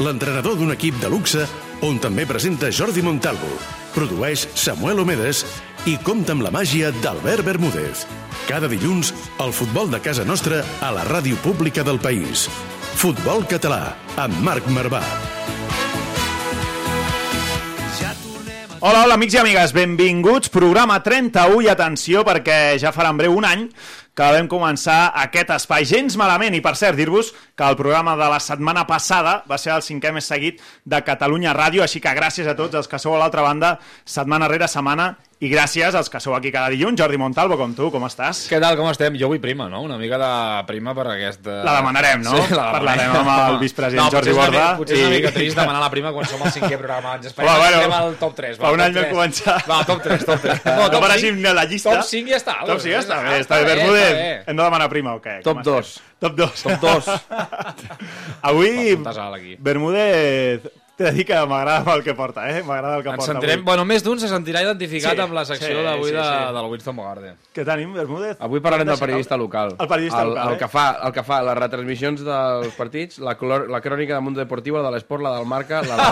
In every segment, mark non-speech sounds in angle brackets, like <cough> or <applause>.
l'entrenador d'un equip de luxe on també presenta Jordi Montalvo, produeix Samuel Omedes i compta amb la màgia d'Albert Bermúdez. Cada dilluns, el futbol de casa nostra a la ràdio pública del país. Futbol Català, amb Marc Marvà. Hola, hola, amics i amigues, benvinguts. Programa 31 i atenció perquè ja farà en breu un any que vam començar aquest espai gens malament. I per cert, dir-vos que el programa de la setmana passada va ser el cinquè més seguit de Catalunya Ràdio, així que gràcies a tots els que sou a l'altra banda setmana rere setmana i gràcies als que sou aquí cada dilluns. Jordi Montalvo, com tu, com estàs? Què tal, com estem? Jo vull prima, no? Una mica de prima per aquesta... La demanarem, no? Sí, la Parlarem amb el vicepresident no, Jordi Borda. mica- Potser és una i- mica trist demanar la prima quan som al cinquè programa. Ens esperem Home, bueno, al top 3. fa un any vam començar. Va, top 3, top 3. No, top per cinc- la llista. Top 5 ja està. Top 5 ja està Ah, està bé. Bermúdez, bé. hem de demanar prima o què? Top Com estem? dos. Top 2. Top 2. Avui. Bermúdez, t'he de dir que m'agrada el que porta, eh? M'agrada el que Ens porta sentirem... avui. Bueno, més d'un se sentirà identificat Sí, amb la secció sí, d'avui sí, de, sí. del Winston Bogarde. Què tenim, Bermúdez? Avui parlarem del periodista local. El periodista el, local, el eh? que fa, el que fa les retransmissions dels partits, la, clor, la crònica de Mundo Deportivo, la de l'Esport, la del Marca, la de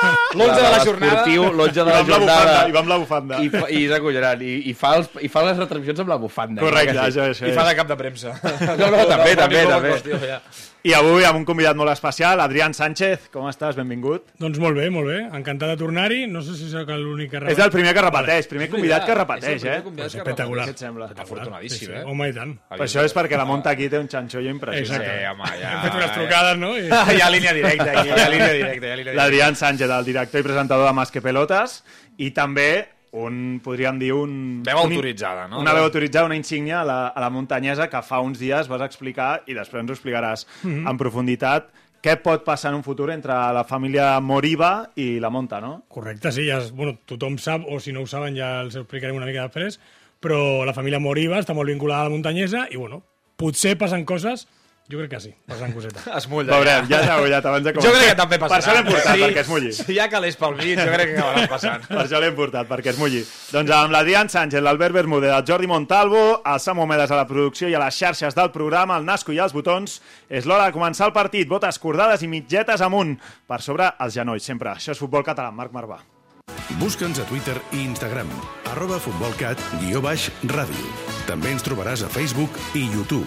<laughs> L'onze de la jornada. L'onze de I va la jornada. bufanda, i va amb la bufanda. I, fa, i és acollonant. I, i, fa els, I fa les retransmissions amb la bufanda. Correcte, això, això I fa de cap de premsa. <laughs> No, no, també, també, també. I avui amb un convidat molt especial, Adrián Sánchez. Com estàs? Benvingut. Doncs molt bé, molt bé. Encantat de tornar-hi. No sé si sóc l'únic que És el primer que repeteix, primer convidat que repeteix, eh? Pues espectacular. Què et sembla? Afortunadíssim, Sí, sí. eh? Home, i tant. Per això és perquè la munta aquí té un xanxollo impressionant. Exacte. Sí, home, ja... Hem fet unes trucades, no? I... <laughs> Hi ha línia directa aquí, hi ha línia directa, hi ha línia directa. L'Adrián Sánchez, el director i presentador de Más que Pelotes, i també un, podríem dir, un... Veu autoritzada, no? Una veu autoritzada, una insígnia a la, a la muntanyesa que fa uns dies vas explicar, i després ens ho explicaràs Mhm. en profunditat, què pot passar en un futur entre la família Moriba i la Monta, no? Correcte, sí. Ja, és- bueno, tothom sap, o si no ho saben ja els explicarem una mica després, però la família Moriba està molt vinculada a la muntanyesa i, bueno, potser passen coses... Jo crec que sí, passen cosetes. <laughs> Es mulla. Veurem, ja s'ha mullat abans de Jo començar. crec que també passarà. Per això l'hem portat, Sí, perquè es mulli. Si hi ha calés pel mig, jo crec que acabarà passant. Per això l'hem portat, perquè es mulli. Doncs amb l'Adrián Sánchez, l'Albert Bermúdez, el Jordi Montalvo, el Samu Medes a la producció i a les xarxes del programa, el Nasco i els botons, és l'hora de començar el partit. Botes cordades i mitgetes amunt, per sobre els genolls, sempre. Això és futbol català, Marc Marvà. Busca'ns a Twitter i Instagram, arroba futbolcat, guió baix, ràdio. També ens trobaràs a Facebook i YouTube.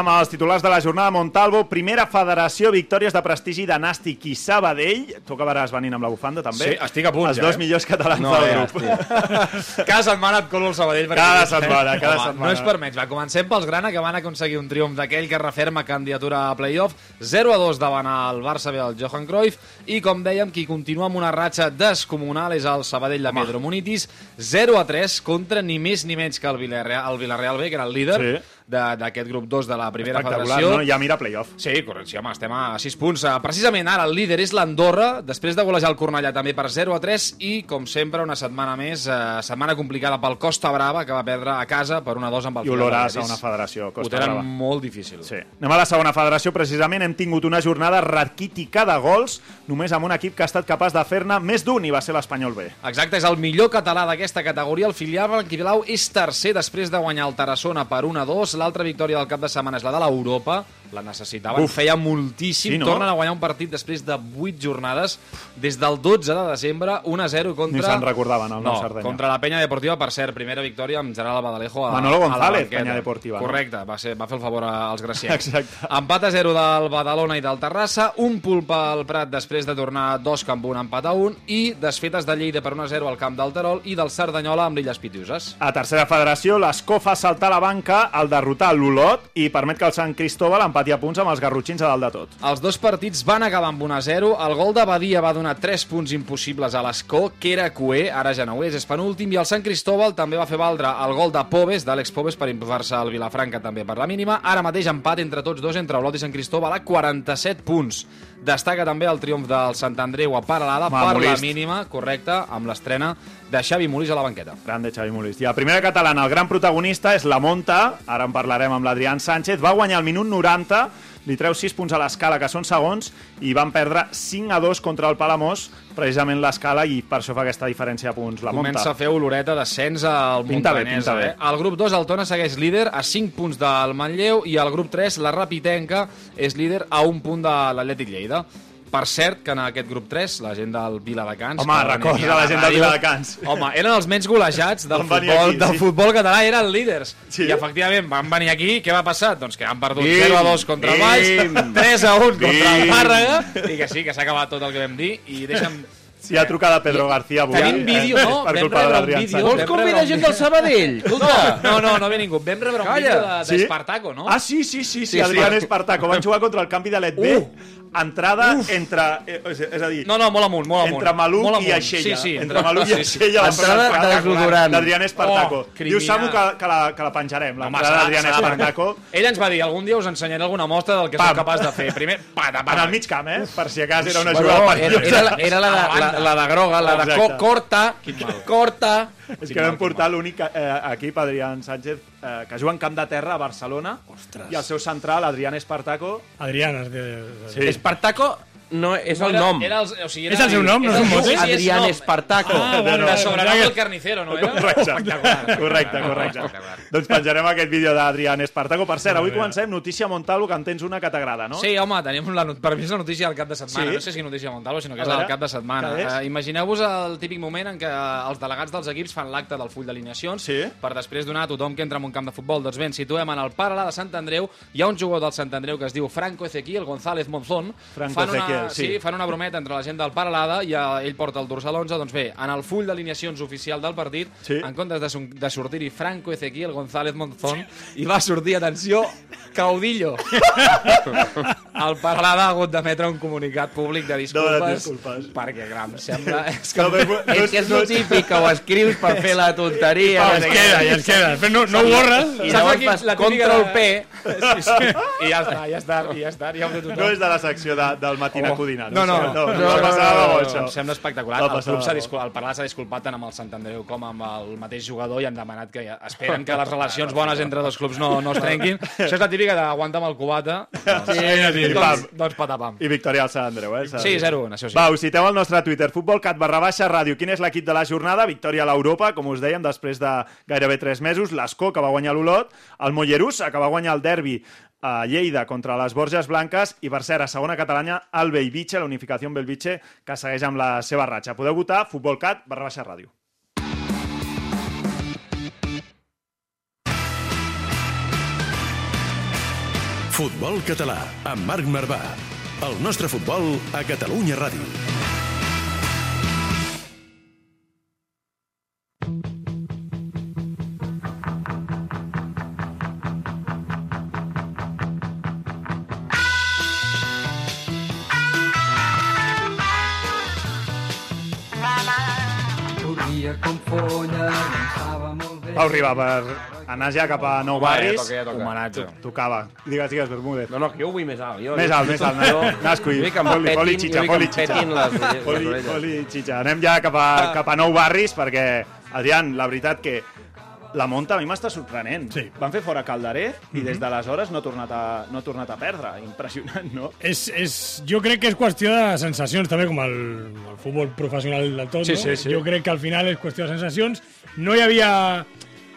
Amb els titulars de la jornada Montalvo. Primera federació, victòries de prestigi de Nàstic i Sabadell. Tu acabaràs venint amb la bufanda, també. Sí, estic a punt, Els ja, dos eh? millors catalans No, del ja, grup. <laughs> Cada setmana et colo el Sabadell. Cada setmana, cada Home, setmana. No és per menys. Va, comencem pels Grana, que van aconseguir un triomf d'aquell que referma candidatura a playoff. 0 a 2 davant el Barça B del Johan Cruyff. I, com dèiem, qui continua amb una ratxa descomunal és el Sabadell de Pedro Munitis. 0 a 3 contra ni més ni menys que el Villarreal, el Villarreal B, que era el líder Sí. D'aquest grup 2 de la primera federació. no? Ja mira playoff. Sí, correcte, sí, home, estem a 6 punts. Eh, Precisament ara el líder és l'Andorra, després de golejar el Cornellà també per 0 a 3 i, com sempre, una setmana més, eh, setmana complicada pel Costa Brava, que va perdre a casa per 1 a 2 amb el I oloràs Figueres. a una federació, Ho Costa tenen Brava. molt difícil. Sí. Anem a la segona federació. Precisament hem tingut una jornada raquítica de gols, només amb un equip que ha estat capaç de fer-ne més d'un i va ser l'Espanyol B. Exacte, és el millor català d'aquesta categoria. El filial blanquiblau és tercer després de guanyar el Tarassona per 1 a 2. L'altra victòria del cap de setmana és la de l'Europa. La necessitaven, Uf. feia moltíssim, Sí, no? tornen a guanyar un partit després de 8 jornades, des del 12 de desembre, 1-0 contra... Ni se'n recordaven, el no, Sardenya. contra la Penya Deportiva, per cert, primera victòria amb Gerard Badalejo a, Manolo a la González. Penya Deportiva, no? Correcte, va, ser, va fer el favor als gracians. Exacte. Empat a 0 del Badalona i del Terrassa, un pulp al Prat després de tornar dos camp un empat a un i desfetes de Lleida per 1 a 0 al camp del Terol i del Cerdanyola amb l'Illes Pitiuses. A tercera federació, l'Escó fa saltar la banca al derrotar l'Olot i permet que el Sant Cristóbal empati a punts amb els garrotxins a dalt de tot. Els dos partits van acabar amb 1 a 0. El gol de Badia va donar 3 punts impossibles a l'Escó, que era Cué, ara ja no ho és, és penúltim, i el Sant Cristóbal també va fer valdre el gol de Pobes, d'Àlex Pobes, per imposar-se al Vilafranca també per la mínima. Ara mateix empat entre tots dos, entre Olot i Sant Cristóbal, a 47 punts. Destaca també el triomf del Sant Andreu a Paralada Home, per la Molist. mínima, correcte, amb l'estrena de Xavi Molís a la banqueta. Grande Xavi Molist. I a primera catalana, el gran protagonista és la Monta, ara en parlarem amb l'Adrián Sánchez, va guanyar al minut 90, li treu 6 punts a l'escala, que són segons, i van perdre 5 a 2 contra el Palamós, precisament l'escala, i per això fa aquesta diferència de punts. La Comença Monta. a fer oloreta d'ascens al Pinta bé, Montanesa. bé. Eh? El grup 2, el Tona, segueix líder a 5 punts del Manlleu i el grup 3, la Rapitenca, és líder a un punt de l'Atlètic Lleida. Per cert, que en aquest grup 3, la gent del Viladecans... Home, recorda la gent del Viladecans. Home, eren els menys golejats del, futbol, aquí, del sí. futbol català, eren líders. Sí. I efectivament van venir aquí, què va passar? Doncs que han perdut Bim, 0 a 2 contra el bim. Valls, 3 a 1 contra el Bim. Tàrrega, i que sí, que s'ha acabat tot el que vam dir, i deixa'm... Si ha trucat a Pedro García avui. Tenim vídeo, eh, no? Per Vam culpa de vídeo. Sánchez. Vols convidar gent del Sabadell? Escolta! No, no, no ve ningú. Vam rebre un Calla. vídeo de- Sí? d'Espartaco, no? Ah, sí, sí, sí, sí, Sí, Adrián sí. Espartaco. Van jugar contra el canvi de l'Etb. Entrada entre... eh, És, és a dir, No, no, molt amunt, molt amunt. entre Maluc molt i amunt. Aixella. Sí, sí. Entre Maluc i sí, sí. Aixella. Entrada de desodorant. D'Adrián Espartaco. Oh, Diu. Samu que, que, la, que la penjarem, l'entrada s'ha- d'Adrián de Espartaco. Ell ens va dir, algun dia us ensenyaré alguna mostra del que Pam. soc capaç de fer. Primer, pata, En pata. el mig camp, eh? Per si a cas era una Bueno, jugada era, era, la, era la, de, la, la de groga, la de co corta, corta. És que vam portar l'únic eh, equip, Adrián Sánchez, eh, que juga en camp de terra a Barcelona. Ostres. I el seu central, Adrián Espartaco. Adrián, es de... Sí. Espartaco no és el Era- nom. Era el, o sigui, era És el seu nom, no és un mote? Sí, sí, és Adrián nom. Espartaco. Ah, De vale, sobrenom vale. del carnicero, no era? Correcte, correcte, correcte. Espectacular. Doncs penjarem aquest vídeo d'Adrián Espartaco. Per cert, avui comencem notícia Montalvo, que en tens una que t'agrada, no? Sí, home, tenim la, per mi és la notícia del cap de setmana. Sí? No sé si notícia de Montalvo, sinó que és la del cap de setmana. Uh, Imagineu-vos el típic moment en què els delegats dels equips fan l'acte del full d'alineacions Sí. per després donar a tothom que entra en un camp de futbol. Doncs bé, ens situem en el Paralà de Sant Andreu. Hi ha un jugador del Sant Andreu que es diu Franco Ezequiel González Monzón. Franco fan sí. sí. fan una brometa entre la gent del Paralada i eh, ell porta el dorsal 11. Doncs bé, en el full d'alineacions oficial del partit, Sí. en comptes de, de sortir-hi Franco Ezequiel González Monzón, hi va sortir, atenció, Caudillo. <laughs> el Paralada ha hagut d'emetre un comunicat públic de disculpes, Demana disculpes. perquè, em sembla... És que No, però- no <laughs> És que és el típic que ho escrius per fer la tonteria. Es queda, i es queda. Però no, no ho borres. I Saps llavors fas la típica control de- P. Sí, sí. I ja està, ja està, i ja està, ja ho. No és de la secció de, del matina Oh. codina. No, no, no, no, no, no, molt, això. Em sembla espectacular. El club s'ha disculpat, el Parlat s'ha disculpat tant amb el Sant Andreu com amb el mateix jugador i han demanat que esperen que les relacions bones entre dos clubs no, no es trenquin. Això és la típica d'aguanta amb el cubata. Doncs, Sí, sí, doncs, doncs patapam. I victòria al Sant Andreu, eh? Sí, dir. 0-1, això sí. Va, us citeu al nostre Twitter, futbolcat barra baixa ràdio. Quin és l'equip de la jornada? Victòria a l'Europa, com us dèiem, després de gairebé 3 mesos. L'Escó, que va guanyar l'Olot. El Mollerussa, que va guanyar el derbi a Lleida contra les Borges Blanques. I, per cert, a segona catalana, el Bellvitge, la unificació Bellvitge, que segueix amb la seva ratxa. Podeu votar futbolcat barra baixa ràdio. Futbol català, amb Marc Marvà. El nostre futbol a Catalunya Ràdio. Com folla. Pau Riba, per anar ja cap a Nou Va, ja Barris, toca, ja toca. Homenatge. tocava. Digues, digues, Bermúdez. No, no, que jo ho vull més alt. Jo, Més alt, més alt. Jo, Nasco i vull que em foli, foli, xitxa, foli, xitxa. les, les foli, xitxa. Anem ja cap a, cap a Nou Barris perquè, Adrián, la veritat que la Monta a mi m'està sorprenent. Sí. Van fer fora Calderé i des d'aleshores no ha tornat a, no ha tornat a perdre. Impressionant, no? És, és, jo crec que és qüestió de sensacions, també, com el, el futbol professional del tot. Sí, no? sí, sí. Jo crec que al final és qüestió de sensacions. No hi havia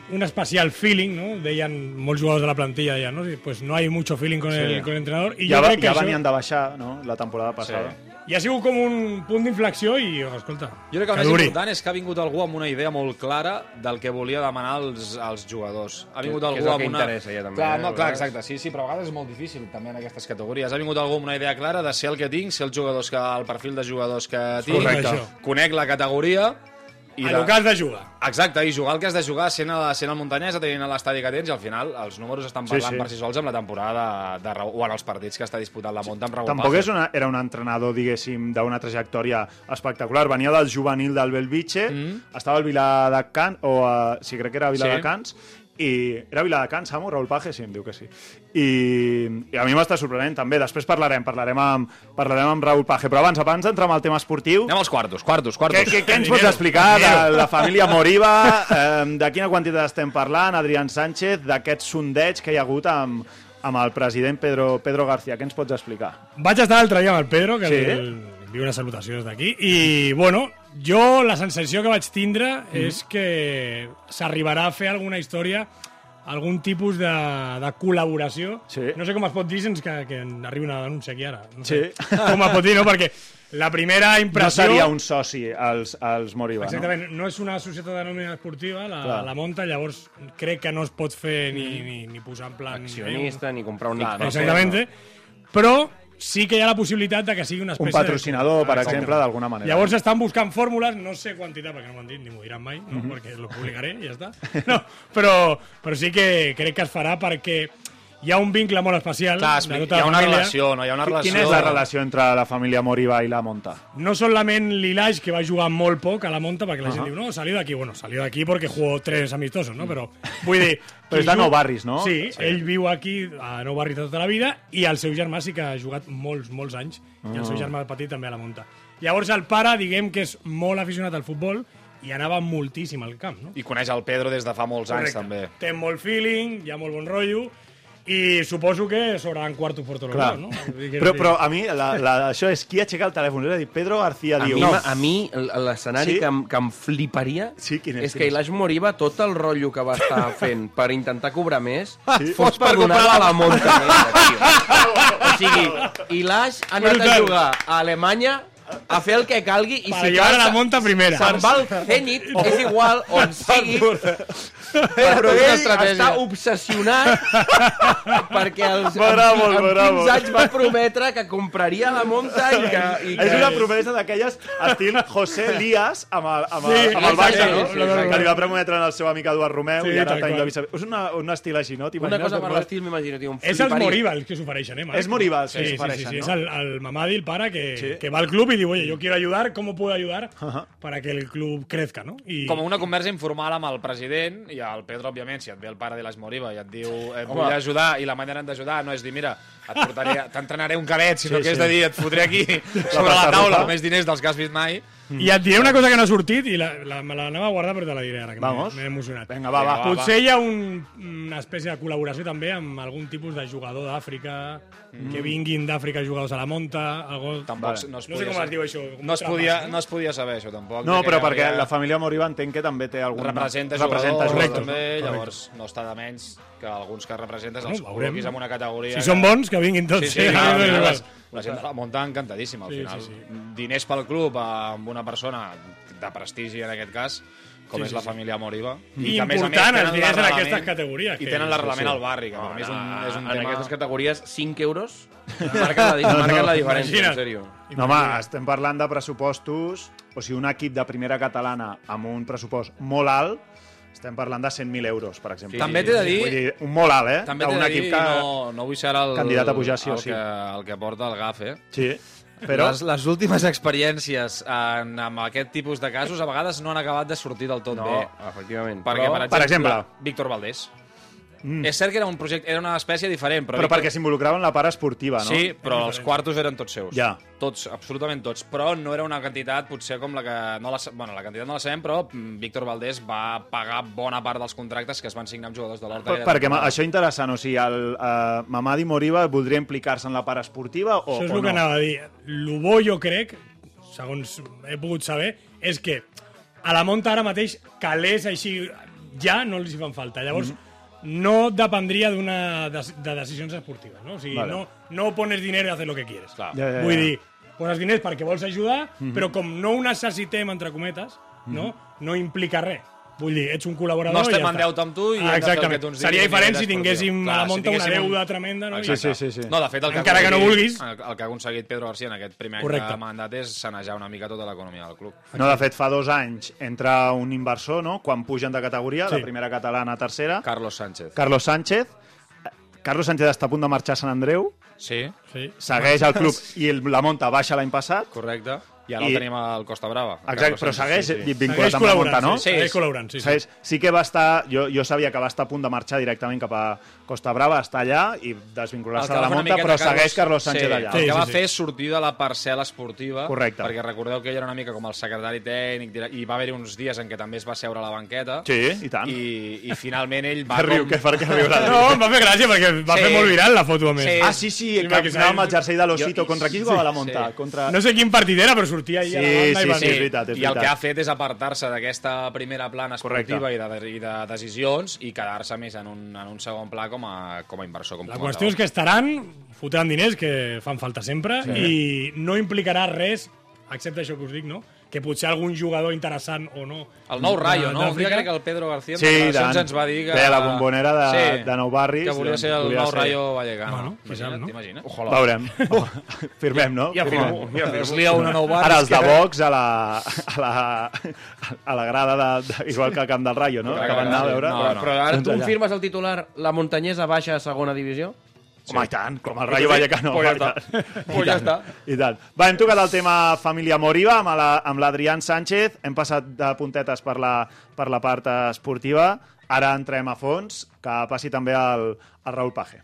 un especial feeling, ¿no? Deien molts jugadors de la plantilla, deien, ¿no? Sí, Pues no hay mucho feeling con, el, con el entrenador. I ja, jo crec que ja això... venien de baixar, no?, la temporada passada. I ha sigut com un punt d'inflexió i, escolta, Jo crec que el que més duri. important és que ha vingut algú amb una idea molt clara del que volia demanar als, als jugadors. Ha vingut Que- que és algú el amb que una... interessa ja també, clar, eh, no, clar, vegades. exacte, sí, sí, però a vegades és molt difícil també en aquestes categories. Ha vingut algú amb una idea clara de ser el que tinc, ser els jugadors que, el perfil de jugadors que tinc, Correcte. conec la categoria i a lo que has de jugar. Exacte, i jugar el que has de jugar sent, a, sent el Muntanyesa, tenint l'estadi que tens, i al final els números estan Sí, parlant sí. per si sols amb la temporada de, de, o en els partits que està disputant la Monta amb Raúl Tampoc és una, era un entrenador, diguéssim, d'una trajectòria espectacular. Venia del juvenil del Belvitge, mm. estava al Viladecans, o uh, sí, crec que era Viladecans, i era Viladecans, Samu, Raúl Paje? Sí, em diu que sí. I, i a mi m'està sorprenent també. Després parlarem, parlarem amb, parlarem amb Raúl Paje. Però abans, abans d'entrar amb el tema esportiu, Anem als quartos, quartos, què, quartos. què, què ens pots explicar de la família Moriba? Eh, de quina quantitat estem parlant? Adrián Sánchez, d'aquest sondeig que hi ha hagut amb, amb el president Pedro, Pedro García. Què ens pots explicar? Vaig estar l'altre dia amb el Pedro, que Sí? el, envio una salutació des d'aquí, i, bueno, jo la sensació que vaig tindre és que s'arribarà a fer alguna història algun tipus de, de col·laboració. Sí. No sé com es pot dir sense que, que arribi una denúncia aquí ara. No Sí. sé <laughs> com es pot dir, no? Perquè la primera No impressió... seria un soci als, als Moriba, no? Exactament, no és una societat anònima esportiva, la, Clar. la monta, llavors crec que no es pot fer ni, ni, ni posar en plan... Accionista, ni comprar un Clar, no, Exactament, però sí que hi ha la possibilitat de que sigui una Un espècie patrocinador, per Exacte. exemple, d'alguna manera. Llavors estan buscant fórmules, no sé quantitat, perquè no m'ho han dit ni m'ho diran mai, no? perquè lo publicaré i ja està. No, però, però sí que crec que es farà perquè hi ha un vincle molt especial Clar, de hi tota ha la una família. relació, no? Hi ha una relació... Quina és la relació entre la família Moriba i la Monta? No solament Lilaj, que va jugar molt poc a la monta, perquè la gent diu, no, salió d'aquí. Bueno, salió d'aquí porque jugó tres amistosos, no? Però, vull dir... <laughs> Però és de Nou Barris, no? Sí, sí, ell viu aquí a Nou Barris tota la vida i el seu germà sí que ha jugat molts, molts anys i el seu germà petit també a la monta. Llavors el pare, diguem que és molt aficionat al futbol i anava moltíssim al camp, no? I coneix el Pedro des de fa molts anys, Correcte. també. Té molt feeling, hi ha molt bon rotllo i suposo que sobraran quartos por todos Clar. lados, no? Però, però a mi, la, la, això és qui aixeca el telèfon. És a dir, Pedro García A diu... mi, a mi l'escenari Sí? que, em, que em fliparia Sí, quin és, és quin que? Ilaix Moriba, tot el rotllo que va estar <laughs> fent per intentar cobrar més, Sí? fos per donar-lo a la tio. O sigui, Ilaix ha anat a jugar a Alemanya a fer el que calgui i Per si cal, la monta primera. se'n va al <laughs> Zenit, és igual on sigui, però ell estratègia. està obsessionat <laughs> perquè els, amb, M'agrada molt, amb m'agrada 15 molt. anys va prometre que compraria la monta i que... I que És una promesa d'aquelles estil José Elías amb el, amb el, Sí, amb el Barça, exacte, no? sí, exacte. que li va prometre al seu amic Eduard Romeu Sí, i ara tenim la vice... És una, un estil així, no? Una cosa per l'estil, m'imagino, tio, És els els que s'ofereixen, eh? Marc? És Moriba els que sí, s'ofereixen, sí, sí, sí, no? És el, el Mamadi, el pare, que, Sí. que va al club y diu, oye, yo quiero ayudar, ¿cómo puedo ayudar para que el club crezca, no? I... Com una conversa informal amb el president i el Pedro, òbviament, si et ve el pare de les Moriba i et diu eh, vull Home. ajudar i la manera d'ajudar no és dir, mira, et portaré, <laughs> t'entrenaré un cadet, sinó Sí, que és sí. de dir, et fotré aquí <laughs> sobre la taula més diners dels que has vist mai. I et diré una cosa que no ha sortit i la, la, me l'anava a guardar però te la diré ara, que m'he emocionat. Vinga, va, va. Potser hi ha un, una espècie de col·laboració també amb algun tipus de jugador d'Àfrica, que vinguin d'Àfrica jugadors a la monta, algo... Tampoc Vale. no es No sé com saber. es diu això. com No es, podia, trapas, no es podia saber, això, tampoc. No, però perquè havia- la família Moriba entenc que també té algun... representa representa jugadors també, Correcte. llavors no està de menys que alguns que representes Bueno, els veurem. col·loquis en una categoria... Si que- són bons, que vinguin tots. Sí, sí, final igual. les- la gent de la monta encantadíssima, al Sí, final. sí, sí. Diners pel club amb una persona de prestigi, en aquest cas, com Sí, és sí, la sí. família Moriba. I que, a més a més, tenen diners en aquestes categories, I tenen l'arrelament sí, sí. al barri, que per mi és un, és un en tema... aquestes categories, 5 euros <laughs> marquen la, no, marquen la diferència, imagina't. en sèrio. No, home, estem parlant de pressupostos, o sigui, un equip de primera catalana amb un pressupost molt alt, estem parlant de 100.000 euros, per exemple. Sí, També t'he de dir- Vull dir, un molt alt, eh? També t'he de dir, equip que... no, no vull ser el, candidat a pujar sí o el, sí. que, el que porta el GAF, eh? Sí, però... Les, les últimes experiències en, amb aquest tipus de casos a vegades no han acabat de sortir del tot No, bé. efectivament. Perquè, Però- per exemple, Per exemple. Víctor Valdés. Mm. És cert que era un projecte, era una espècie diferent, però... Però perquè s'involucrava en la part esportiva, no? Sí, però els quartos eren tots seus. Ja. Tots, absolutament tots. Però no era una quantitat, potser com la que... No la, bueno, la quantitat no la sabem, però mm, Víctor Valdés va pagar bona part dels contractes que es van signar amb jugadors de l'Horta. Per, perquè ma- això interessant, o sigui, el uh, Mamadi Moriba voldria implicar-se en la part esportiva o, Això és o el no? que anava a dir. El bo, jo crec, segons he pogut saber, és que a la monta ara mateix calés així ja no els hi fan falta. Llavors, no dependria d'una de, de decisions esportives, no? O sigui, Vale. no, no pones dinero y haces lo que quieres. Clar. Ja, ja, Vull ja. dir, poses diners perquè vols ajudar, però com no ho necessitem, entre cometes, no, no implica res. Vull dir, ets un col·laborador No i estem ja en està. deute amb tu i hem ah, de fer el exactament. que tu ens Seria diferent a si tinguéssim a la Clar, si monta una deuda tremenda, no? Sí, sí, sí. sí. No, de fet, el que, Encara que no vulguis. El, el que ha aconseguit Pedro García en aquest primer any Correcte. de mandat és sanejar una mica tota l'economia del club. No, de fet, fa dos anys entra un inversor, no?, quan pugen de categoria, Sí. de primera catalana a tercera, Carlos Sánchez. Carlos Sánchez. Carlos Sánchez està a punt de marxar a Sant Andreu, Sí, Sí. segueix el club <laughs> i el, la monta baixa l'any passat. correcte. I ara I- el tenim al Costa Brava. Exacte, Carlos però segueix sí, sí. vinculat Segueix amb la monta, no? sí, segueix col·laborant, sí, sí. Segueix, sí que va estar... Jo, jo sabia que va estar a punt de marxar directament cap a Costa Brava, està allà i desvincular-se El de que la monta, però segueix Carlos Sánchez sí, allà. El Sí, que sí, va sí. fer és sortir de la parcel·la esportiva. Correcte. Perquè recordeu que ell era una mica com el secretari tècnic i va haver-hi uns dies en què també es va seure a la banqueta. Sí, i tant. I, i finalment ell <laughs> va Que riu, com... que per què riurà? No, em va fer gràcia perquè va Sí. fer molt viral la foto, a més. Sí. Ah, sí, sí, que anava amb el jersei de l'Osito. Contra qui jugava la monta? Contra... No sé quin partit era, però sortia ahí a la Sí, banda sí, i va sí, dir... és veritat, és I el que ha fet és apartar-se d'aquesta primera plana esportiva i de, i de decisions i quedar-se més en un, en un segon pla com a, com a inversor. Com La qüestió és que estaran, fotran diners, que fan falta sempre, sí. i no implicarà res, excepte això que us dic, no? Que potser algun jugador interessant o no... El nou Rayo, no? Un dia crec que el Pedro García en Sí, tant. ens va dir que... Deia la bombonera de- de Nou Barris, Que volia doncs, ser el volia nou ser- Rayo Vallecano. Bueno, Imagina't, no? T'imagines? Veurem. <laughs> Firmem, no? Ja Firmem. firmo, ja. Es lia una Nou Barris. Ara els de Vox a la, a la, a la grada, de, de, igual que al camp del Rayo, no? Que van anar a sí. veure. No, no. Però ara Doncs tu confirmes el titular La Muntanyesa baixa a segona divisió? Home, i tant, com el Rayo Vallecano. Pues ja està. Pues ja està. I tant. Va, hem tocat el tema família Moriba amb la- l'Adrián Sánchez. Hem passat de puntetes per la, per la part esportiva. Ara entrem a fons, que passi també el, el Raül Paje.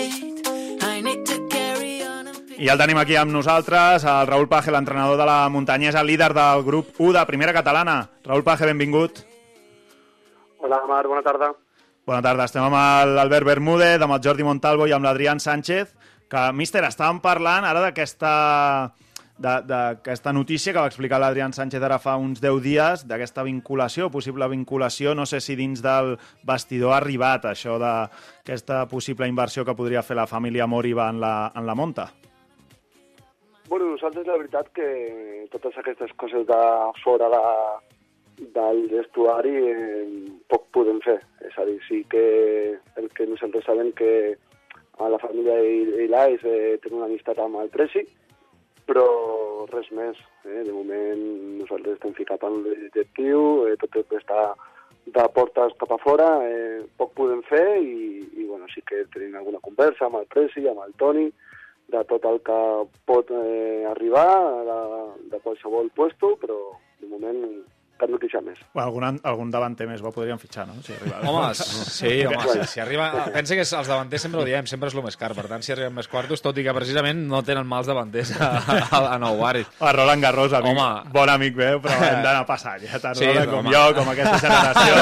I el tenim aquí amb nosaltres, el Raül Paje, l'entrenador de la muntanyesa, líder del grup 1 de Primera Catalana. Raül Paje, benvingut. Hola, Marc, bona tarda. Bona tarda, estem amb l'Albert Bermúdez, amb el Jordi Montalvo i amb l'Adrián Sánchez, que, míster, estàvem parlant ara d'aquesta d'aquesta notícia que va explicar l'Adrián Sánchez ara fa uns 10 dies, d'aquesta vinculació, possible vinculació, no sé si dins del vestidor ha arribat això d'aquesta possible inversió que podria fer la família Moriba en la, en la monta. Bueno, nosaltres la veritat que totes aquestes coses de fora de, del vestuari eh, poc podem fer. És a dir, sí que el que nosaltres sabem que a la família Ilais eh, té una amistat amb el Presi, però res més. Eh? De moment nosaltres estem ficat en l'objectiu, eh, tot el que està de portes cap a fora, eh, poc podem fer i, i bueno, sí que tenim alguna conversa amb el Presi, amb el Toni, de tot el que pot eh, arribar de, de qualsevol puesto, però de moment cap notícia més. Bueno, algun, algun davanter més ho podríem fitxar, no? Si arriba. Home, sí, <laughs> home, si, si arriba... Pensa que els davanters sempre ho diem, sempre és el més car, per tant, si arriben més quartos, tot i que precisament no tenen mals davanters a, a, a Nou Barris. A Roland Garros, amic, Home. bon amic meu, però hem d'anar passant ja, tant Sí, però, com home. jo, com aquesta generació.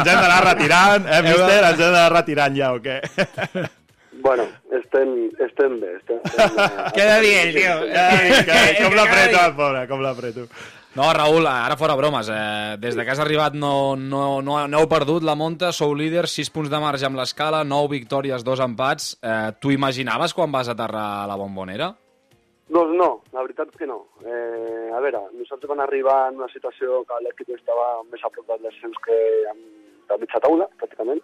Ens hem d'anar retirant, eh, mister? Ens hem d'anar retirant ja, o què? Bueno, estem, estem bé. Estem, estem, <laughs> Queda bien, tio. Ai, que, com l'apreto, el pobre, com l'apreto. No, Raül, ara fora bromes. Eh, des de que has arribat no, no, no, no heu perdut la monta, sou líders, 6 punts de marge amb l'escala, 9 victòries, 2 empats. Eh, T'ho imaginaves quan vas aterrar a la bombonera? Doncs no, la veritat que no. Eh, a veure, nosaltres vam arribar en una situació que l'equip estava més a prop del descens que amb, de mitja taula, pràcticament.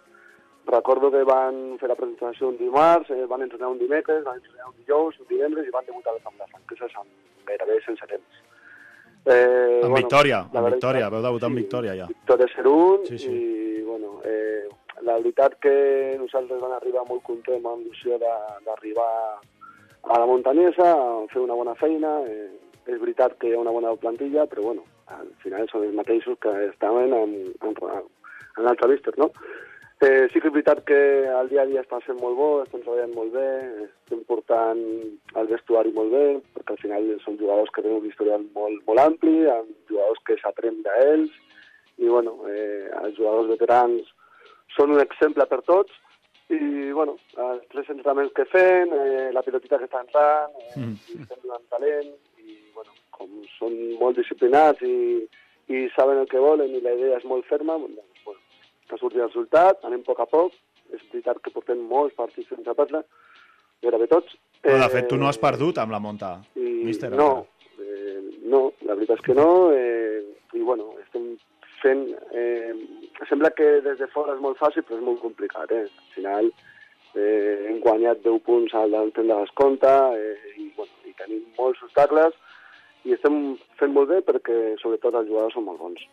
Recordo que van fer la presentació un dimarts, eh, van entrenar un dimecres, van entrenar un dijous, un divendres i van debutar al Camp de Franqueses amb gairebé sense temps. Eh, En victòria, la en veritat- victòria, veu debutar en victòria ja. Victòria 0-1 Sí, sí. i bueno, eh, la veritat que nosaltres vam arribar molt contents amb l'il·lusió de- d'arribar a la muntanyesa, a fer una bona feina. Eh, és veritat que hi ha una bona plantilla, però bueno, al final són els mateixos que estaven en, en, en l'altre no? Eh, sí que és veritat que el dia a dia està sent molt bo, estem treballant molt bé, estem portant el vestuari molt bé, perquè al final són jugadors que tenen un historial molt, molt ampli, amb jugadors que s'aprèn d'ells, i bueno, eh, els jugadors veterans són un exemple per tots, i bueno, els tres entrenaments que fem, eh, la pilotita que està entrant, eh, Mm. estem donant talent, i bueno, com són molt disciplinats i, i saben el que volen i la idea és molt ferma, doncs, bueno, que surti el resultat, anem a poc a poc, és veritat que portem molts partits sense perdre, gairebé tots. Però, de fet, tu no has perdut amb la monta, i, míster. No, eh, no, la veritat és que no, eh, i bueno, estem fent... Eh, sembla que des de fora és molt fàcil, però és molt complicat, eh? Al final eh, hem guanyat 10 punts al davant de l'escompte eh, i, bueno, i tenim molts obstacles i estem fent molt bé perquè sobretot els jugadors són molt bons.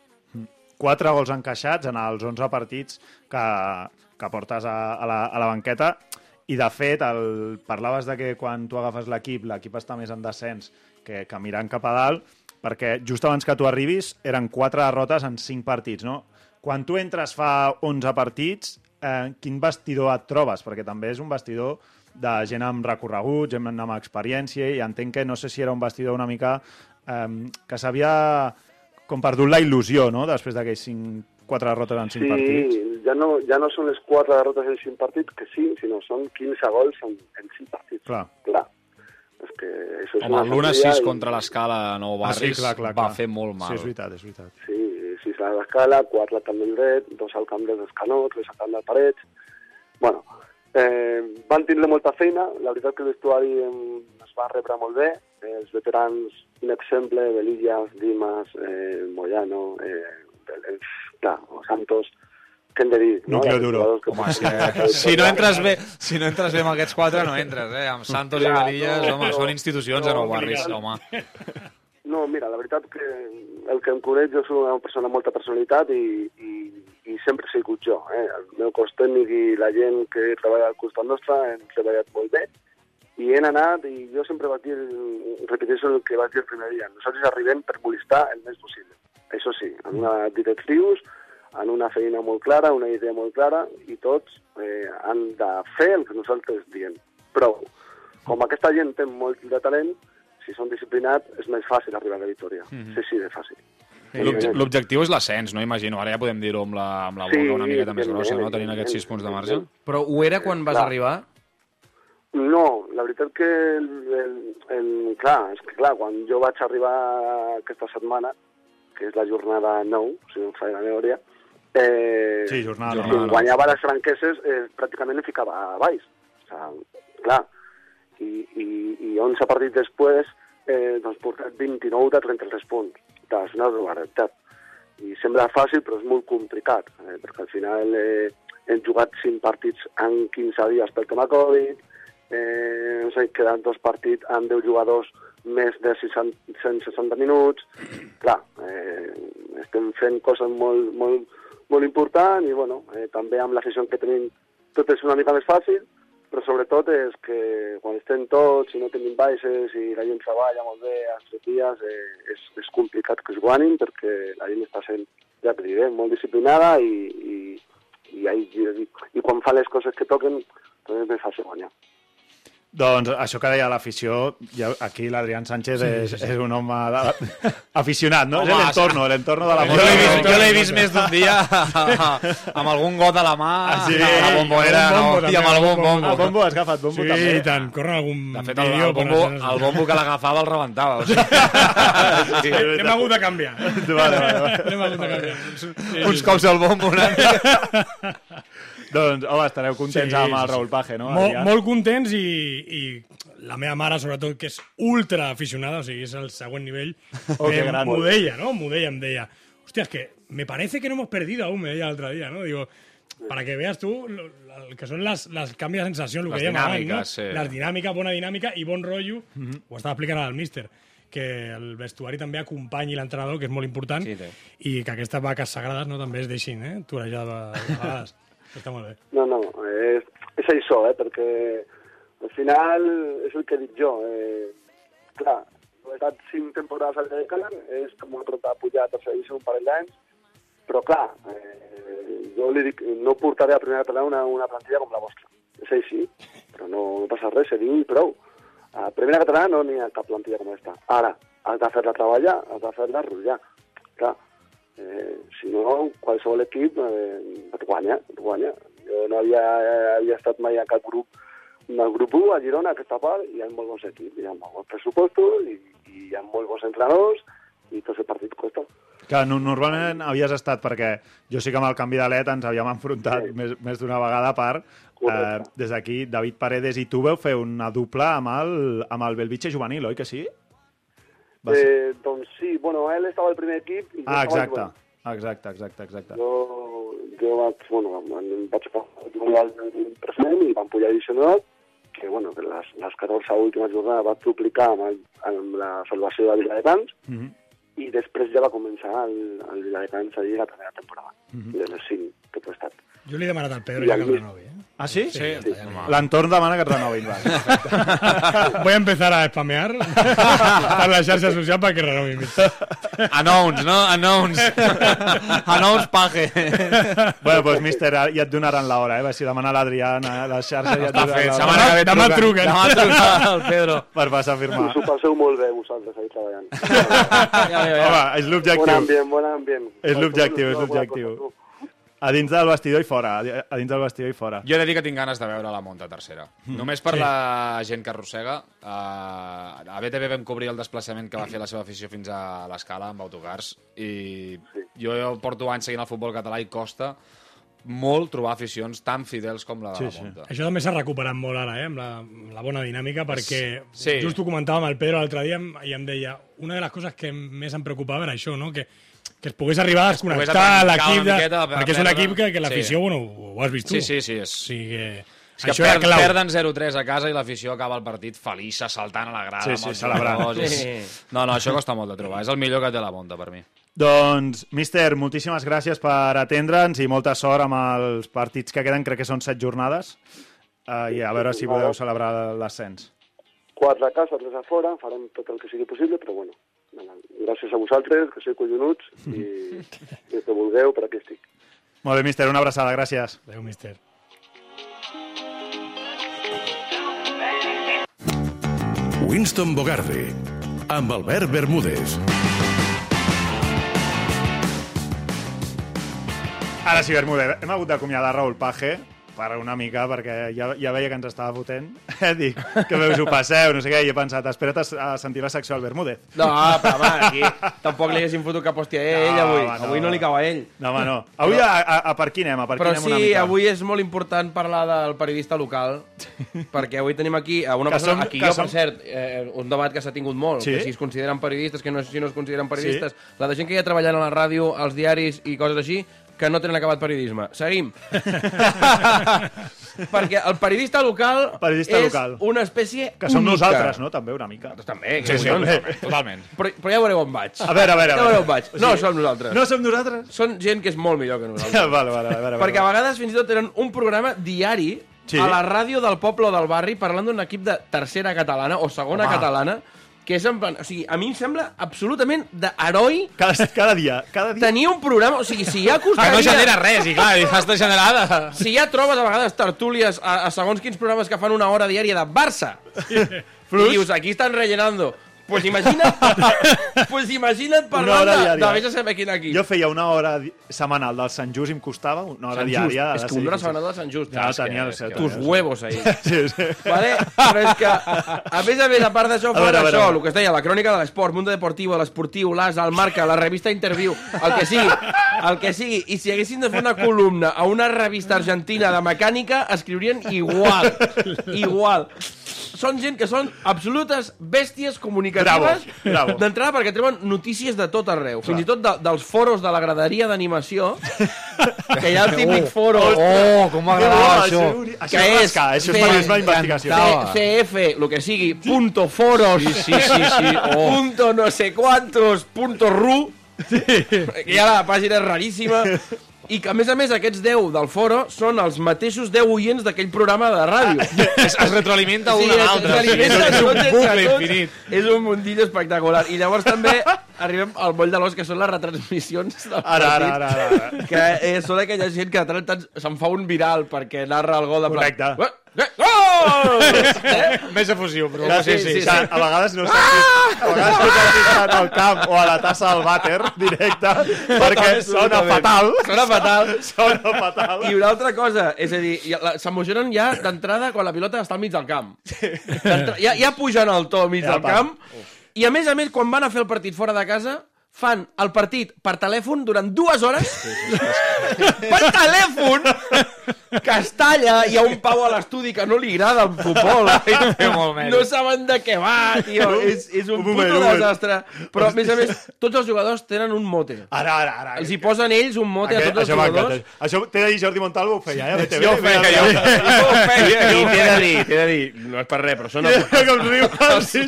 Quatre gols encaixats en els 11 partits que, que portes a, a, la, a la banqueta. I, de fet, el, parlaves de que quan tu agafes l'equip, l'equip està més en descens que, que mirant cap a dalt, perquè just abans que tu arribis eren quatre derrotes en cinc partits, no? Quan tu entres fa 11 partits, eh, quin vestidor et trobes? Perquè també és un vestidor de gent amb recorregut, gent amb experiència, i entenc que no sé si era un vestidor una mica eh, que s'havia com perdut la il·lusió, no?, després d'aquells cinc, quatre derrotes en cinc sí, partits. ja no, ja no són les quatre derrotes en cinc partits, que sí, sinó són 15 gols en, en cinc partits. Clar. Clar. És que això és Home, una l'1-6 factoria i- contra l'escala Nou Ah, sí, Barris clar, clar, va clar. fer molt mal. Sí, és veritat, és veritat. Sí, sis a l'escala, quatre al camp del dret, dos al camp dels Escanó, tres al camp del Parets. Bueno, eh, van tindre molta feina, la veritat que em- es va rebre molt bé, eh, els veterans, un exemple, Belillas, Dimas, eh, Moyano, eh, el, clar, o Santos, què hem de dir? Núcleo Els duro. que- Home, si, si, no entres bé, si no entres bé amb aquests quatre, no entres, eh? Amb Santos i Clar, Belillas, no, home, no, són institucions no, Nou Barris, obligat. home. No, mira, la veritat que el que em coneix jo soc una persona amb molta personalitat i, i, i sempre he sigut jo. Eh? El meu cos tècnic i la gent que treballa al costat nostre hem treballat molt bé i hem anat, i jo sempre vaig dir, repeteixo el que vaig dir el primer dia, nosaltres arribem per molestar el més possible. Això sí, amb una directrius, en una feina molt clara, una idea molt clara, i tots eh, han de fer el que nosaltres diem. Prou. Com aquesta gent té molt de talent, si són disciplinats, és més fàcil arribar a la victòria. Mhm. Sí, sí, de fàcil. L'obje- L'objectiu és l'ascens, no? Imagino. Ara ja podem dir-ho amb la, amb la boca Sí, una miqueta més grossa, no? Tenint aquests 6 punts de marge. Però ho era quan vas Clar. arribar? No, la veritat que el, el, el, clar, és que clar, quan jo vaig arribar aquesta setmana, que és la jornada 9, si no em falla la memòria, eh, Sí, jornada si em guanyava les franqueses, eh, pràcticament em ficava a baix. O sigui, clar, i, i, i 11 partits després, eh, doncs portat 29 de 33 punts. És una barbaritat. I sembla fàcil, però és molt complicat, eh, perquè al final eh, hem jugat 5 partits en 15 dies pel tema Covid, eh, ens han quedat dos partits amb 10 jugadors més de 60, 160 minuts. <clears throat> Clar, eh, estem fent coses molt, molt, molt importants i bueno, eh, també amb l'afició que tenim tot és una mica més fàcil, però sobretot és que quan estem tots i no tenim baixes i la gent treballa molt bé els tres dies, eh, és, és complicat que es guanin perquè la gent està sent, ja et diré, molt disciplinada i, i, i, i, i, i quan fa les coses que toquen, doncs és més fàcil guanyar. Doncs això que deia l'afició, ja aquí l'Adrián Sánchez Sí, és, sí, sí. és un home de... <laughs> aficionat, no? Home, és l'entorno, l'entorno de la Jo l'he vist, jo l'he vist més d'un dia <laughs> amb algun got a la mà, Ah, sí? a la bombonera, bombo, no, i amb també, amb un bombo. Ah, bombo, has agafat bombo Sí, també. i tant, corre algun De fet, el, vídeo el, bombo, el bombo que l'agafava el rebentava. O sigui. <laughs> Sí, Hem hagut de canviar. Vale, vale, vale. Hem hagut de canviar. Sí, Uns cops al bombo, una mica. Doncs, home, estareu contents Sí, amb el sí, sí. Raúl Paje, no? Molt, molt contents i, i la meva mare, sobretot, que és ultra aficionada, o sigui, és el següent nivell, <laughs> Oh, que eh, m'ho deia, ¿no? M'ho deia, em deia, hostia, es que me parece que no hemos perdido aún, me deia l'altre dia, ¿no? Digo, para que veas tú lo, lo que son las, las cambios de sensación, lo Les que dèiem abans, no? sí. Les dinàmiques, bona dinàmica i bon rotllo, ho estava explicant el míster, que el vestuari també acompanyi l'entrenador, que és molt important, Sí, té. i que aquestes vaques sagrades no, també es deixin, eh? Torejar de vegades. <laughs> Està molt bé. No, no, és, és això, eh, perquè al final és el que dic jo. Eh, clar, he estat cinc temporades al Decathlon, és com una prota pujar a tercera un parell d'anys, però clar, eh, jo li dic, no portaré a primera catalana una, una plantilla com la vostra. És així, però no, no passa res, se diu i prou. A primera catalana no n'hi ha cap plantilla com aquesta. Ara, has de fer-la treballar, has de fer-la rotllar. Clar, eh, si no, qualsevol equip eh, et guanya, et guanya. Jo no havia, havia estat mai a cap grup del grup 1 a Girona, aquesta part, i hi ha molt bons equips, hi ha molt bons pressupostos, i, i hi ha molt bons entrenadors, i tot el partit costa. Que no, normalment havies estat, perquè jo sí que amb el canvi d'aleta ens havíem enfrontat sí. més, més d'una vegada part. Eh, des d'aquí, David Paredes i tu veu fer una dupla amb el, amb el Belvitge juvenil, oi que sí? Va ser- Eh, doncs sí, bueno, ell estava al primer equip i Ah, al exacte. Exacte, exacte, exacte. Jo, jo vaig, bueno, em vaig jugar al president i vam pujar a divisional, que, bueno, que les, les 14 últimes jornades vaig duplicar amb, el, amb la salvació de Viladecans, Mm -hmm. i després ja va començar el, el Viladecans a dir la primera temporada, Mhm. de les 5 que he estat. Jo li he demanat al Pedro I ja que renovi. Eh? Ah, sí? Sí, sí. L'entorn demana que et renovin. Va. Voy a empezar a spamear per la xarxa social perquè renovi. Announce, no? Announce. Announce paje. bueno, doncs, míster, ja et donaran l'hora, eh? Va, si demana l'Adrià a la xarxa ja et Està donaran fet, l'hora. que ve Demà truquen. truquen. Demà truca el Pedro. Per passar a firmar. Us ho passeu molt bé, vosaltres, ahí treballant. Home, és l'objectiu. Bon ambient, bon ambient. És l'objectiu, és l'objectiu. A dins del vestidor i fora. A dins del vestidor i fora. Jo he de dir que tinc ganes de veure la Monta tercera. Només per Sí. la gent que arrossega. Uh, a BTV vam cobrir el desplaçament que va fer la seva afició fins a l'escala amb autocars i jo porto anys seguint el futbol català i costa molt trobar aficions tan fidels com la de Sí, la sí. Monta. Això també s'ha recuperat molt ara, eh? amb, la, amb la bona dinàmica, perquè Sí. just ho comentava amb el Pedro l'altre dia i em deia una de les coses que més em preocupava era això, no? que, que es pogués arribar a desconnectar trencar l'equip, una de... miqueta, a perquè és un equip que, que l'afició, Sí. bueno, ho has vist tu. Sí, sí, sí. És... O sigui que... És que això per, perden 0-3 a casa i l'afició acaba el partit feliç, saltant a la grada Sí, amb sí, els celebrant. <laughs> jugadors. Sí. És... No, no, això costa molt de trobar. És el millor que té la Monta per mi. Doncs, míster, moltíssimes gràcies per atendre'ns i molta sort amb els partits que queden, crec que són set jornades, uh, i a veure si podeu celebrar l'ascens. Quatre a casa, tres a fora, farem tot el que sigui possible, però bueno, gràcies a vosaltres, que sou collonuts, i, i <laughs> el que vulgueu, per aquí estic. Molt bé, míster, una abraçada, gràcies. Adéu, míster. Winston Bogarde, amb Albert Bermúdez. Ara sí, Bermúdez, hem hagut d'acomiadar Raül Page per una mica, perquè ja, ja veia que ens estava fotent. <laughs> Eh, dic, que veus, ho passeu, no sé què, i he pensat, espera't a, sentir la secció al Bermúdez. No, però home, aquí tampoc li haguéssim fotut cap hòstia a ell, No, avui. no. Avui no li cau a ell. No, home, no. Avui a, a, a per qui anem? A per Però anem una sí, mica? avui és molt important parlar del periodista local, perquè avui tenim aquí a una Que persona, som- aquí jo, per som- cert, eh, un debat que s'ha tingut molt, Sí? que si es consideren periodistes, que no, si no es consideren periodistes, la de gent que ha treballant a la ràdio, als diaris i coses així, que no tenen acabat periodisme. Seguim. <laughs> perquè el periodista local Periodista és local. una espècie Que som única. nosaltres, no? També, una mica. També, Sí, sí, collons. també. Totalment. Però, però ja veureu on vaig. A veure, a veure, a Ja veure. veureu on vaig. O No sigui, som nosaltres. No som nosaltres? Són gent que és molt millor que nosaltres. <laughs> vale, vale, a veure. Perquè a vegades fins i tot tenen un programa diari Sí. a la ràdio del poble o del barri parlant d'un equip de tercera catalana o segona Home. catalana que és en plan... O sigui, a mi em sembla absolutament d'heroi Cada, cada dia, cada dia. tenir un programa... O sigui, si hi ha Que costaria... no genera res, i clar, i has de generar... De... Si ja trobes a vegades tertúlies a, a segons quins programes que fan una hora diària de Barça, i dius, aquí estan rellenando... Pues imagina't, <laughs> pues imagina't Una parlant hora de, de vés a saber quin equip. Jo feia una hora setmanal del Sant Just i em costava una hora Sant Just. diària. És que una hora setmanal de Sant Just. Ja És que- tenia seu. que tus huevos ahí. <laughs> Sí, sí. Vale? Però és que, a més a més, a part d'això, fora això, el que es deia, la crònica de l'esport, Mundo Deportivo, l'Esportiu, l'As, el Marca, la revista Interview, el que sigui, el que sigui. I si haguessin de fer una columna a una revista argentina de mecànica, escriurien igual. Igual. Són gent que són absolutes bèsties comunicatives d'entrada perquè treuen notícies de tot arreu. Fins i tot de, dels foros de la graderia d'animació, que hi ha el <laughs> típic foro... Oh, com m'agradava això. Això que és rascar, això és periodisme d'investigació. C- CF, lo que sigui, punto foros, Sí, sí, sí, sí. Oh. punto no sé cuántos, punto ru, que ja la pàgina és raríssima, i que a més a més aquests 10 del foro són els mateixos 10 oients d'aquell programa de ràdio. <laughs> Es, es retroalimenta Sí, un a l'altre. retroalimenta és un tots entre bucle infinit. És un mundillo espectacular. I llavors també arribem al moll de l'os, que són les retransmissions del Ara, ara, partit. ara, ara, ara. Que eh, són aquella gent que de tant en tant se'n fa un viral perquè narra el gol de Correcte. plan... Eh, Gol! eh? Més efusiu, però... Ja, sí, sí, sí, A vegades no saps si, a vegades no estan al camp o a la tassa del vàter directe, perquè sona fatal. Sona fatal. Sona fatal. I una altra cosa, és a dir, s'emocionen ja d'entrada quan la pilota està al mig del camp. Ja, ja pugen el to al mig Ja, del camp. I a més a més, quan van a fer el partit fora de casa, fan el partit per telèfon durant dues hores. <laughs> per telèfon! Que es talla, hi ha un pau a l'estudi que no li agrada el futbol. <laughs> No saben de què va, tio. És, és un, Un puto moment. desastre. Però, a més a més, tots els jugadors tenen un mote. Ara, ara, ara. Els hi posen ells un mote a Aquest, tots els jugadors. Això t'he de dir, Jordi Montalvo ho feia, eh? a BTV. Jo ho feia, jo, ho feia. I t'he de dir, t'he de dir, no és per res, però són els, sí,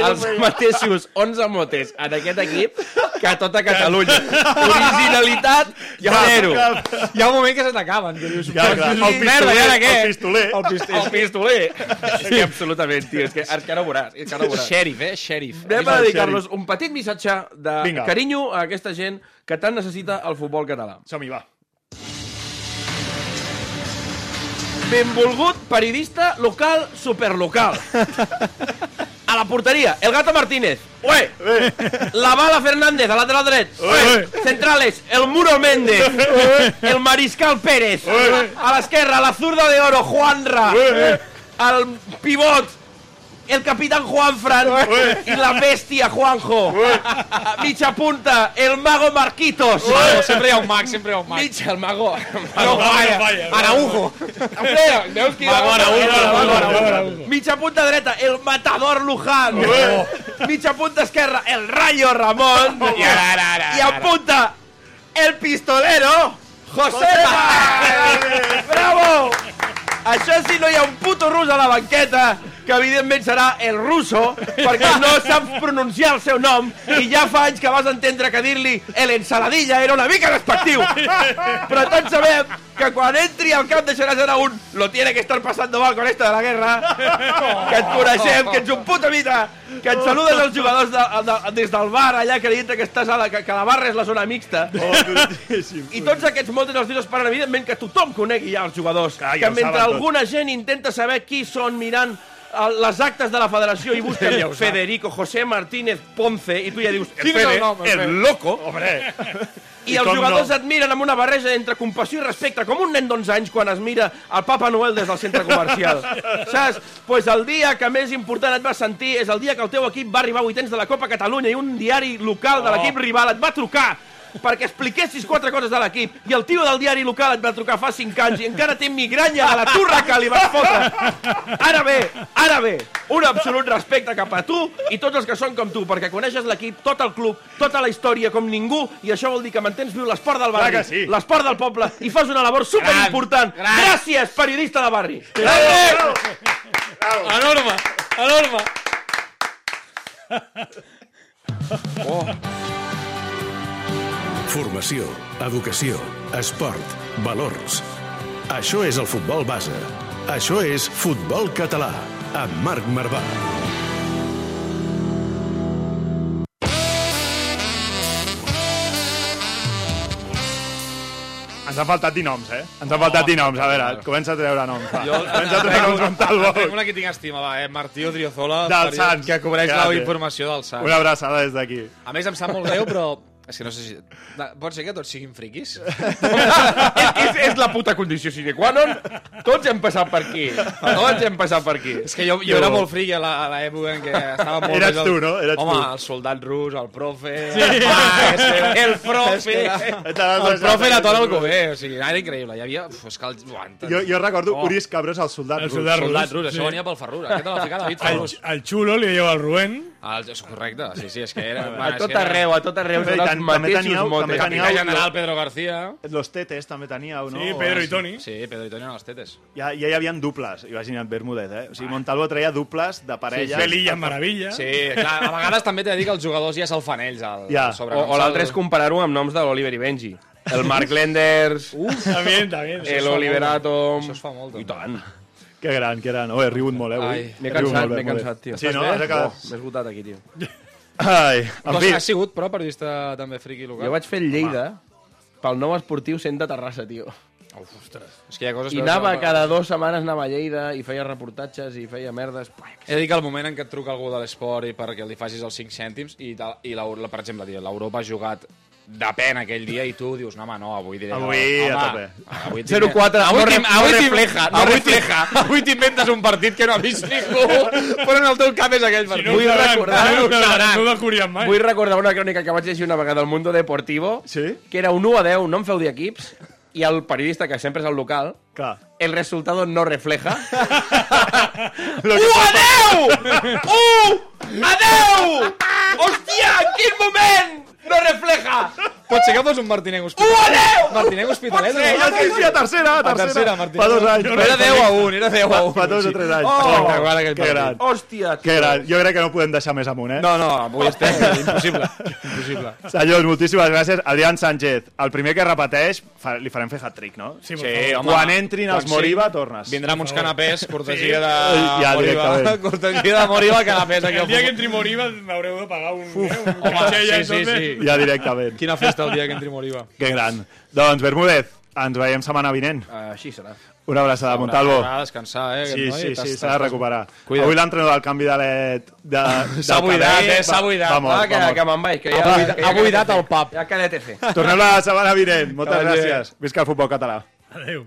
els mateixos 11 motes en aquest equip que a tota Catalunya. Originalitat, zero. Hi ha un moment que se t'acaben. Ja, clar. "Sí, El merda, i ara què?" pistoler, el pistoler. El pistoler. El pistoler. Sí, absolutament, tio. És que, és que ara ho veuràs. És que ara ho veuràs. Sheriff, eh? Sheriff. Anem a dedicar-los un petit missatge de Vinga. carinyo a aquesta gent que tant necessita el futbol català. Som-hi, va. Benvolgut periodista local superlocal. A la porteria, el Gato Martínez. Ué! La Bala Fernández, a lateral dret. Ué! Centrales, el Muro Méndez. El Mariscal Pérez. A l'esquerra, la zurda de oro, Juanra. El pivot, el capitán Juanfran i la bèstia Juanjo. Mitja punta, el mago Marquitos. Mago, sempre hi ha un mag, sempre hi ha un mag. Mitja, el mago. <laughs> No, vaya, Araujo. Espera, veus qui Mago Araujo, Mago Araujo. Mitja punta dreta, el matador Luján. Mitja punta esquerra, el Rayo Ramón. I ara, I punta, el pistolero, José Bravo! Això si no hi ha un puto rus a la banqueta, que evidentment serà el russo, perquè <laughs> no sap pronunciar el seu nom, i ja fa anys que vas entendre que dir-li el ensaladilla era una mica despectiu. Però tots sabem que quan entri al camp deixaràs anar un lo tiene que estar pasando mal con esto de la guerra, que et coneixem, que ets un puta mita, que et saludes els jugadors de, de, des del bar allà creient que, estàs a la, que, que la barra és la zona mixta. I tots aquests moltes els dies esperen, evidentment, que tothom conegui ja els jugadors. Clar, ja que mentre alguna gent intenta saber qui són mirant les actes de la federació i busquen Ja. Federico José Martínez Ponce i tu ja dius, el és el Fede, nom, el el, Fede? loco. Hombre, I, I els jugadors no? et miren amb una barreja entre compassió i respecte, com un nen d'11 anys quan es mira el Papa Noel des del centre comercial. <laughs> Saps? Pues el dia que més important et va sentir és el dia que el teu equip va arribar a vuitens de la Copa Catalunya i un diari local de l'equip rival et va trucar perquè expliquessis quatre coses de l'equip i el tio del diari local et va trucar fa 5 anys i encara té migranya de la turra que li vas fotre. Ara bé, ara bé, un absolut respecte cap a tu i tots els que són com tu, perquè coneixes l'equip, tot el club, tota la història com ningú i això vol dir que mantens viu l'esport del barri, sí. l'esport del poble i fas una labor superimportant. Gran, gran. Gràcies, periodista de barri. Enorme, enorme. Formació, educació, esport, valors. Això és el futbol base. Això és Futbol Català, amb Marc Marvà. ens han faltat dir noms, eh? Ens han faltat dir noms. A veure, comença a treure noms. Va. Jo- Comença a treure noms, Montalvo. Tinc una que tinc estima, va, eh? Martí Odriozola, Del Sants. que cobreix la informació del Sants. Una abraçada des d'aquí. A més, em sap molt greu, però... És que no sé si... Da- Pot ser que tots siguin friquis? <laughs> és, és la puta condició sine qua non. Tots hem passat per aquí. Tots hem passat per aquí. És que jo, jo era molt friqui a la- a l'època en què estava molt Eres tu, no? Eres Home, tu. el soldat rus, el profe... Sí. Ah, <laughs> és que, el profe... el profe era tot el Alcover, o sigui, era increïble. Hi havia... Uf, és que el... Jo, jo recordo Oh. Uris Cabros, el soldat El rus. soldat rus. soldat rus, això venia pel Ferrur. Aquest el va ficar David El, Ferrus. el xulo li diu al Rubén. Ah, és correcte, sí, sí, és que era... A tot arreu, a tot arreu, i els tant- també teníeu- també teníeu- general Pedro García. Los tetes també teníeu, no? Sí, Pedro i Toni. Sí, Pedro i Toni eren els tetes. Ja, ja hi havia duples, imagina't Bermúdez, eh? O sigui, Montalvo treia duples de parella. Belilla Maravilla. Sí, clar, a vegades també t'he de dir que els jugadors ja se'l fan ells, al, Ja. al O, o l'altre és comparar-ho amb noms de l'Oliver i Benji. El Marc Lenders, També, també. el Oliver Atom... Això es fa molt, I tant. Que gran, que gran. Oh, he rigut molt, eh, avui. M'he cansat, molt, m'he cansat, tio. Sí, no? Has acabat... Oh, M'he esgotat aquí, tio. Ai, en fi, has sigut, però, periodista també friqui local? Jo vaig fer el Lleida pel nou esportiu cent de Terrassa, tio. Uf, ostres. És que hi ha coses... I que anava no- cada dues setmanes anava a Lleida i feia reportatges i feia merdes. He de dir que el moment en què et truca algú de l'esport i perquè li facis els 5 cèntims i, tal, i la, la, per exemple, tio, l'Europa ha jugat de pena aquell dia i tu dius, no, home, no, avui diré... Avui home, a tope. Avui 0-4, avui, no no avui refleja, no avui refleja. <laughs> Avui t'inventes un partit que no ha vist ningú, però en el teu cap és aquell partit. no ho Vull recordar- no no ho descobrirem mai. Vull recordar una crònica que vaig llegir una vegada al Mundo Deportivo, Sí? que era un 1 a 10, no em feu dir equips, i el periodista, que sempre és el local, clar. el resultado no refleja. <laughs> Lo 1 que a 10! 1 a 10! Hòstia, en quin moment no refleja? Pot ser que fos un Martinenc Hospitalet. Deu! Martinenc Hospitalet. Sí, no? sí, sí, a tercera, a A tercera. tercera, Martínez. Fa dos anys. Però era 10 a 1, era 10 a Fa, 1. fa dos o tres anys. Oh! Aquell que partit. gran. Hòstia, Que gran. Jo crec que no podem deixar més amunt, eh? No, no, avui estem... Impossible. Impossible. Senyors, moltíssimes gràcies. Adrián Sánchez, el primer que repeteix, fa, li farem fer hat-trick, no? Sí, Sí, favor. home. Quan entrin els Quan sí, Moriba, tornes. Vindrà amb uns canapés, cortesia Sí. de Ja, Moriba. <laughs> Cortesia de Moriba, canapés aquí El dia que entri Moriba m'haureu de pagar un... eh, un Home, sí, sí, sí. Ja directament. Quina festa el dia que entri Moriba. Que gran. Doncs, Bermúdez, ens veiem setmana vinent. Així serà. Una abraçada, Montalvo. Haurà de descansar, eh, Sí, noi. sí, sí, s'ha de recuperar. Cuida't. Avui l'entrenador del canvi de LED... De, <laughs> S'ha buidat, eh, s'ha va- buidat. Va mort, Va, que, va que me'n vaig, que Ha ja... buidat- que ja ha buidat el pub. Ja quedat ETC. Tornem la setmana vinent. Moltes gràcies. Visca el futbol català. Adéu.